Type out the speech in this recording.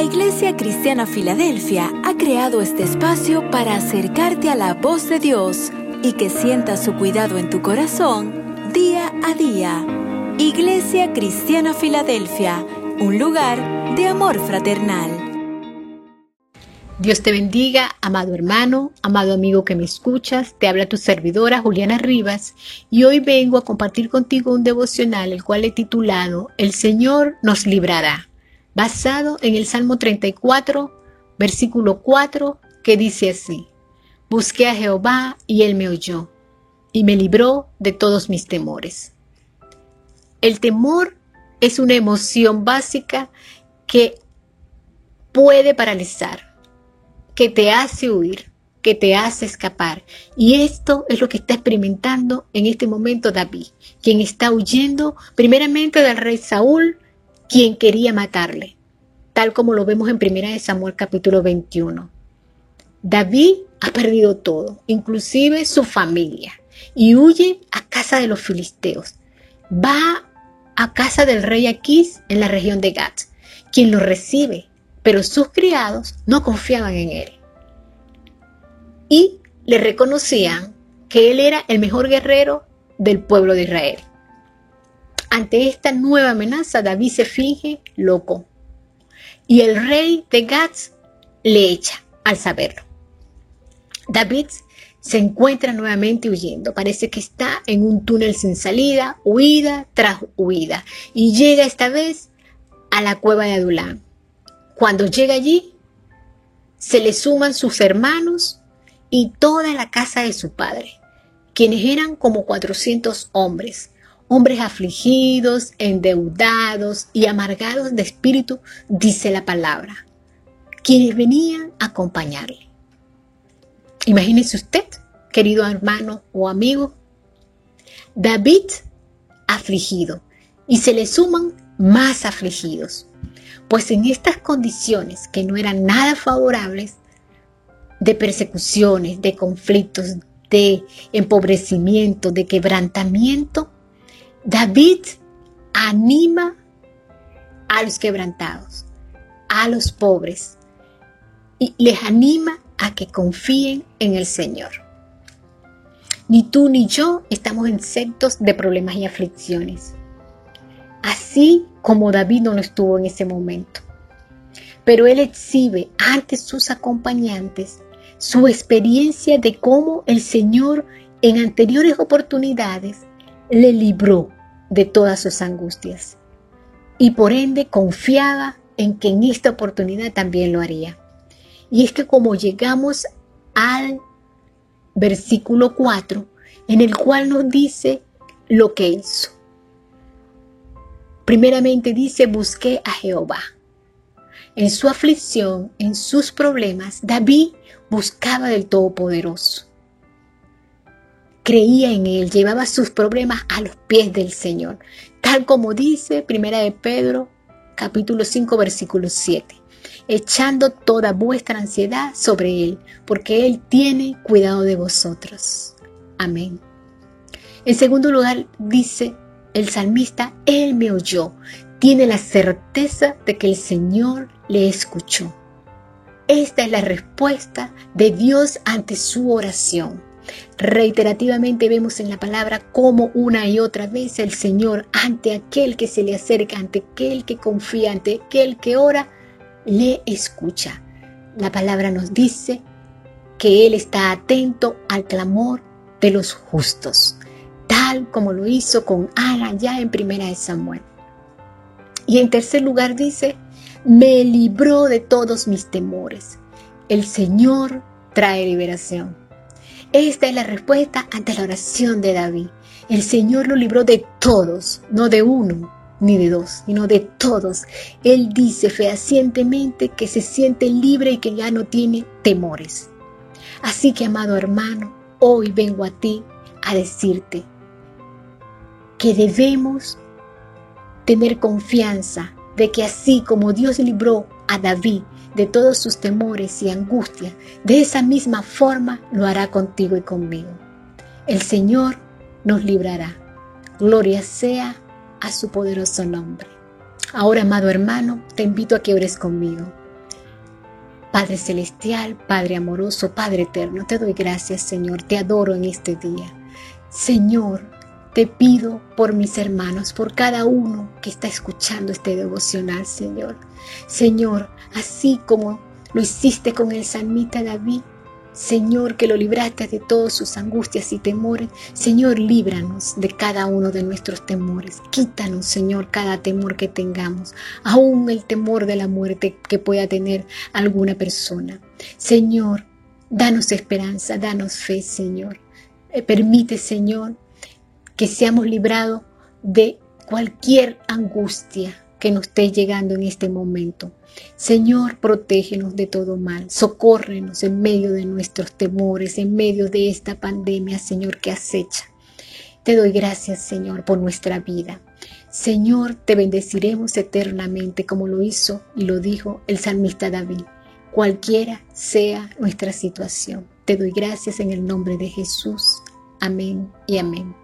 La Iglesia Cristiana Filadelfia ha creado este espacio para acercarte a la voz de Dios y que sientas su cuidado en tu corazón día a día. Iglesia Cristiana Filadelfia, un lugar de amor fraternal. Dios te bendiga, amado hermano, amado amigo que me escuchas. Te habla tu servidora Juliana Rivas y hoy vengo a compartir contigo un devocional el cual he titulado El Señor nos librará basado en el Salmo 34, versículo 4, que dice así, Busqué a Jehová y él me oyó, y me libró de todos mis temores. El temor es una emoción básica que puede paralizar, que te hace huir, que te hace escapar. Y esto es lo que está experimentando en este momento David, quien está huyendo primeramente del rey Saúl, quien quería matarle, tal como lo vemos en 1 Samuel capítulo 21. David ha perdido todo, inclusive su familia, y huye a casa de los filisteos. Va a casa del rey Aquís en la región de Gat, quien lo recibe, pero sus criados no confiaban en él. Y le reconocían que él era el mejor guerrero del pueblo de Israel. Ante esta nueva amenaza, David se finge loco. Y el rey de Gats le echa al saberlo. David se encuentra nuevamente huyendo. Parece que está en un túnel sin salida, huida tras huida. Y llega esta vez a la cueva de Adulán. Cuando llega allí, se le suman sus hermanos y toda la casa de su padre, quienes eran como 400 hombres, hombres afligidos, endeudados y amargados de espíritu, dice la palabra, quienes venían a acompañarle. Imagínese usted, querido hermano o amigo, David afligido y se le suman más afligidos, pues en estas condiciones que no eran nada favorables, de persecuciones, de conflictos, de empobrecimiento, de quebrantamiento, David anima a los quebrantados, a los pobres, y les anima a que confíen en el Señor. Ni tú ni yo estamos exentos de problemas y aflicciones, así como David no lo estuvo en ese momento. Pero él exhibe ante sus acompañantes su experiencia de cómo el Señor en anteriores oportunidades le libró de todas sus angustias y por ende confiaba en que en esta oportunidad también lo haría. Y es que como llegamos al versículo 4, en el cual nos dice lo que hizo. Primeramente dice, busqué a Jehová. En su aflicción, en sus problemas, David buscaba del Todopoderoso creía en Él, llevaba sus problemas a los pies del Señor, tal como dice Primera de Pedro capítulo 5 versículo 7, echando toda vuestra ansiedad sobre Él, porque Él tiene cuidado de vosotros. Amén. En segundo lugar dice el salmista, Él me oyó, tiene la certeza de que el Señor le escuchó. Esta es la respuesta de Dios ante su oración. Reiterativamente vemos en la palabra cómo una y otra vez el Señor, ante aquel que se le acerca, ante aquel que confía, ante aquel que ora, le escucha. La palabra nos dice que Él está atento al clamor de los justos, tal como lo hizo con Ana ya en primera de Samuel. Y en tercer lugar dice, me libró de todos mis temores. El Señor trae liberación. Esta es la respuesta ante la oración de David. El Señor lo libró de todos, no de uno ni de dos, sino de todos. Él dice fehacientemente que se siente libre y que ya no tiene temores. Así que, amado hermano, hoy vengo a ti a decirte que debemos tener confianza de que así como Dios libró a David de todos sus temores y angustias, de esa misma forma lo hará contigo y conmigo. El Señor nos librará. Gloria sea a su poderoso nombre. Ahora, amado hermano, te invito a que ores conmigo. Padre celestial, Padre amoroso, Padre eterno, te doy gracias, Señor, te adoro en este día. Señor, te pido por mis hermanos, por cada uno que está escuchando este devocional, Señor. Señor, así como lo hiciste con el salmita David, Señor, que lo libraste de todas sus angustias y temores. Señor, líbranos de cada uno de nuestros temores. Quítanos, Señor, cada temor que tengamos, aún el temor de la muerte que pueda tener alguna persona. Señor, danos esperanza, danos fe, Señor. Eh, permite, Señor, que seamos librados de cualquier angustia que nos esté llegando en este momento. Señor, protégenos de todo mal, socórrenos en medio de nuestros temores, en medio de esta pandemia, Señor, que acecha. Te doy gracias, Señor, por nuestra vida. Señor, te bendeciremos eternamente como lo hizo y lo dijo el salmista David, cualquiera sea nuestra situación. Te doy gracias en el nombre de Jesús. Amén y amén.